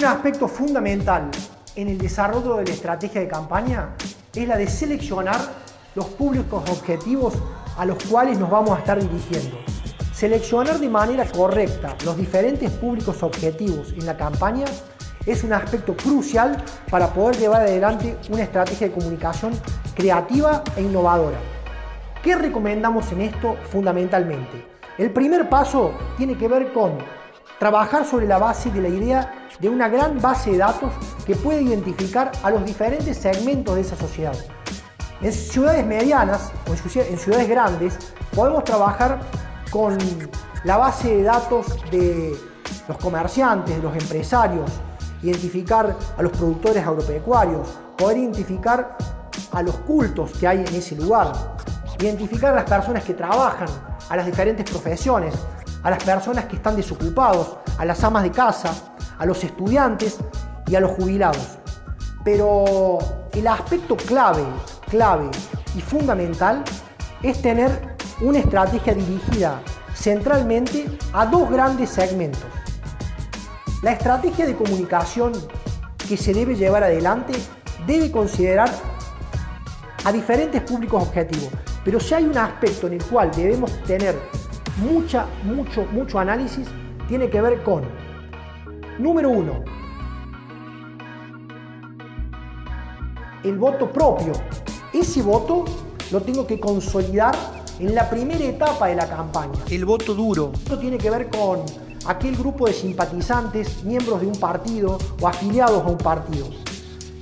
Un aspecto fundamental en el desarrollo de la estrategia de campaña es la de seleccionar los públicos objetivos a los cuales nos vamos a estar dirigiendo. Seleccionar de manera correcta los diferentes públicos objetivos en la campaña es un aspecto crucial para poder llevar adelante una estrategia de comunicación creativa e innovadora. ¿Qué recomendamos en esto fundamentalmente? El primer paso tiene que ver con trabajar sobre la base de la idea de una gran base de datos que puede identificar a los diferentes segmentos de esa sociedad. En ciudades medianas o en ciudades grandes podemos trabajar con la base de datos de los comerciantes, de los empresarios, identificar a los productores agropecuarios, poder identificar a los cultos que hay en ese lugar, identificar a las personas que trabajan, a las diferentes profesiones, a las personas que están desocupados, a las amas de casa, a los estudiantes y a los jubilados. Pero el aspecto clave, clave y fundamental es tener una estrategia dirigida centralmente a dos grandes segmentos. La estrategia de comunicación que se debe llevar adelante debe considerar a diferentes públicos objetivos, pero si hay un aspecto en el cual debemos tener mucha, mucho, mucho análisis, tiene que ver con, número uno, el voto propio. Ese voto lo tengo que consolidar en la primera etapa de la campaña. El voto duro. Esto tiene que ver con aquel grupo de simpatizantes, miembros de un partido o afiliados a un partido.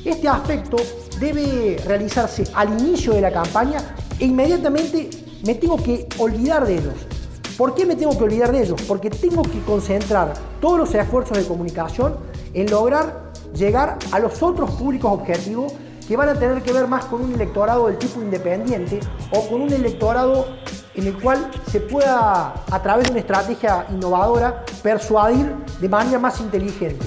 Este aspecto debe realizarse al inicio de la campaña e inmediatamente me tengo que olvidar de ellos. ¿Por qué me tengo que olvidar de ellos? Porque tengo que concentrar todos los esfuerzos de comunicación en lograr llegar a los otros públicos objetivos que van a tener que ver más con un electorado del tipo independiente o con un electorado en el cual se pueda, a través de una estrategia innovadora, persuadir de manera más inteligente.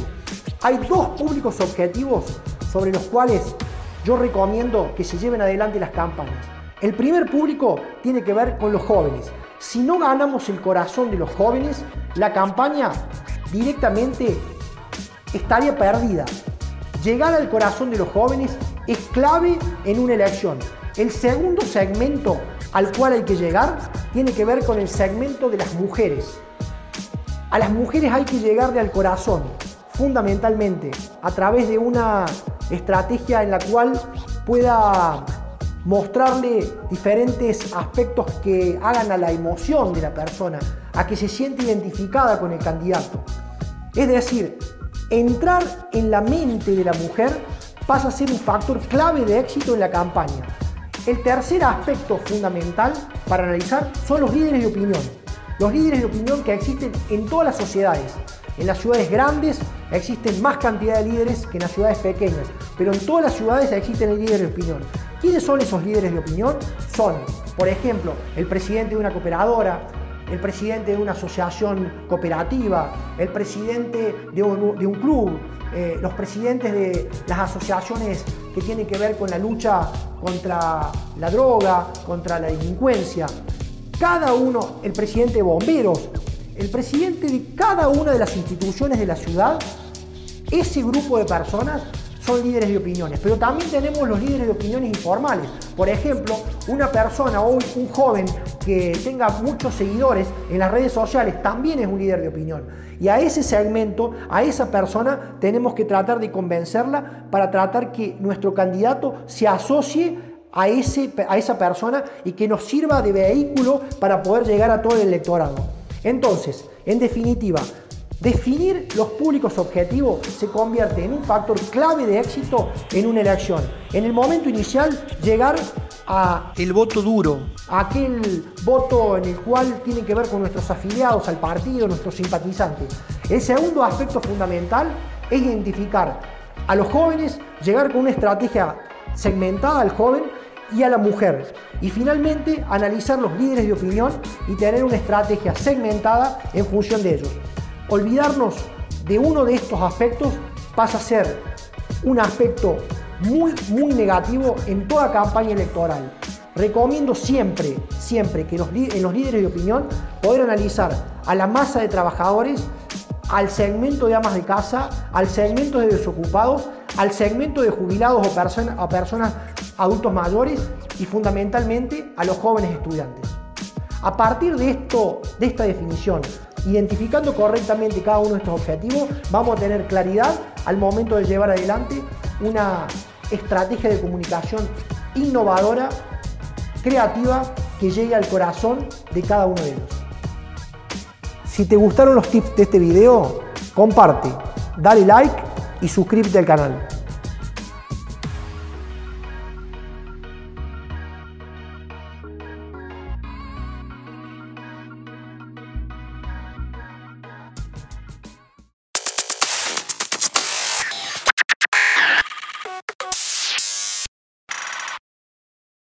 Hay dos públicos objetivos sobre los cuales yo recomiendo que se lleven adelante las campañas. El primer público tiene que ver con los jóvenes. Si no ganamos el corazón de los jóvenes, la campaña directamente estaría perdida. Llegar al corazón de los jóvenes es clave en una elección. El segundo segmento al cual hay que llegar tiene que ver con el segmento de las mujeres. A las mujeres hay que llegarle al corazón, fundamentalmente, a través de una estrategia en la cual pueda mostrarle diferentes aspectos que hagan a la emoción de la persona, a que se siente identificada con el candidato. Es decir, entrar en la mente de la mujer pasa a ser un factor clave de éxito en la campaña. El tercer aspecto fundamental para analizar son los líderes de opinión. Los líderes de opinión que existen en todas las sociedades. En las ciudades grandes existen más cantidad de líderes que en las ciudades pequeñas, pero en todas las ciudades existen líderes de opinión. ¿Quiénes son esos líderes de opinión? Son, por ejemplo, el presidente de una cooperadora, el presidente de una asociación cooperativa, el presidente de un, club, eh, los presidentes de las asociaciones que tienen que ver con la lucha contra la droga, contra la delincuencia. Cada uno, el presidente de bomberos, el presidente de cada una de las instituciones de la ciudad, ese grupo de personas son líderes de opiniones, pero también tenemos los líderes de opiniones informales. Por ejemplo, una persona o un joven que tenga muchos seguidores en las redes sociales también es un líder de opinión. Y a ese segmento, a esa persona, tenemos que tratar de convencerla para tratar que nuestro candidato se asocie a, ese, a esa persona y que nos sirva de vehículo para poder llegar a todo el electorado. Entonces, en definitiva, Definir los públicos objetivos se convierte en un factor clave de éxito en una elección. En el momento inicial, llegar a el voto duro, aquel voto en el cual tiene que ver con nuestros afiliados al partido, nuestros simpatizantes. El segundo aspecto fundamental es identificar a los jóvenes, llegar con una estrategia segmentada al joven y a la mujer. Y finalmente, analizar los líderes de opinión y tener una estrategia segmentada en función de ellos. Olvidarnos de uno de estos aspectos pasa a ser un aspecto muy, muy negativo en toda campaña electoral. Recomiendo siempre, siempre que en los líderes de opinión poder analizar a la masa de trabajadores, al segmento de amas de casa, al segmento de desocupados, al segmento de jubilados o, personas adultos mayores y fundamentalmente a los jóvenes estudiantes. A partir de, esto, de esta definición, identificando correctamente cada uno de estos objetivos, vamos a tener claridad al momento de llevar adelante una estrategia de comunicación innovadora, creativa, que llegue al corazón de cada uno de ellos. Si te gustaron los tips de este video, comparte, dale like y suscríbete al canal.